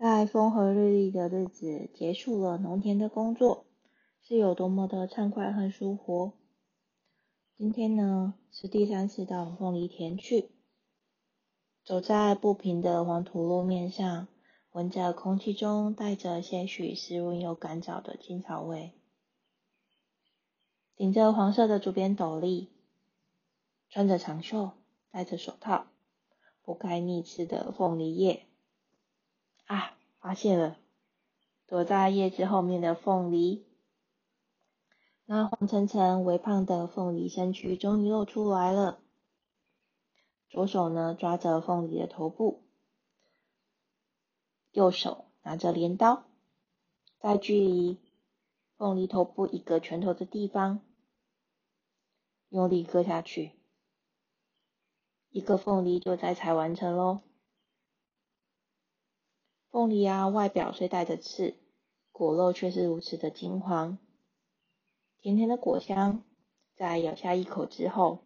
在风和日丽的日子结束了农田的工作，是有多么的畅快和舒服。今天呢，是第三次到凤梨田去，走在不平的黄土路面上，闻着空气中带着些许湿润又干燥的青草味，顶着黄色的竹编斗笠，穿着长袖，戴着手套，剥开蜜吃的凤梨叶。啊，发现了，躲在叶子后面的凤梨，那黄澄澄、微胖的凤梨身躯终于露出来了。左手呢抓着凤梨的头部，右手拿着镰刀，在距离凤梨头部一个拳头的地方，用力割下去，一个凤梨就摘采完成喽。凤梨啊，外表虽带着刺，果肉却是如此的金黄。甜甜的果香，在咬下一口之后，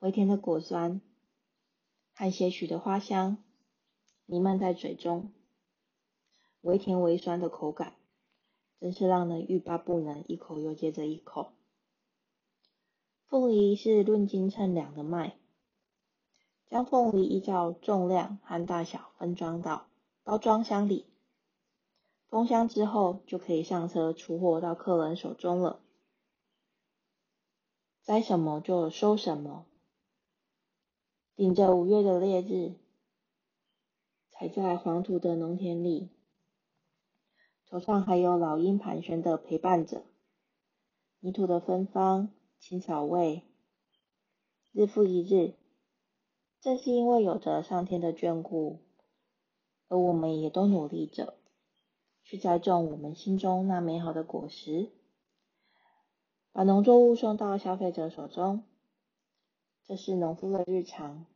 微甜的果酸和些许的花香弥漫在嘴中，微甜微酸的口感，真是让人欲罢不能，一口又接着一口。凤梨是论斤称两的卖，将凤梨依照重量和大小分装到。包装箱里，封箱之后就可以上车出货到客人手中了。摘什么就收什么，顶着五月的烈日，踩在黄土的农田里，头上还有老鹰盘旋的陪伴着，泥土的芬芳，青草味，日复一日，正是因为有着上天的眷顾。而我们也都努力着，去栽种我们心中那美好的果实，把农作物送到消费者手中。这是农夫的日常，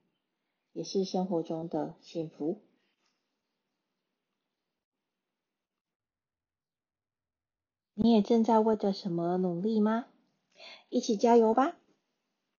也是生活中的幸福。你也正在为着什么努力吗？一起加油吧！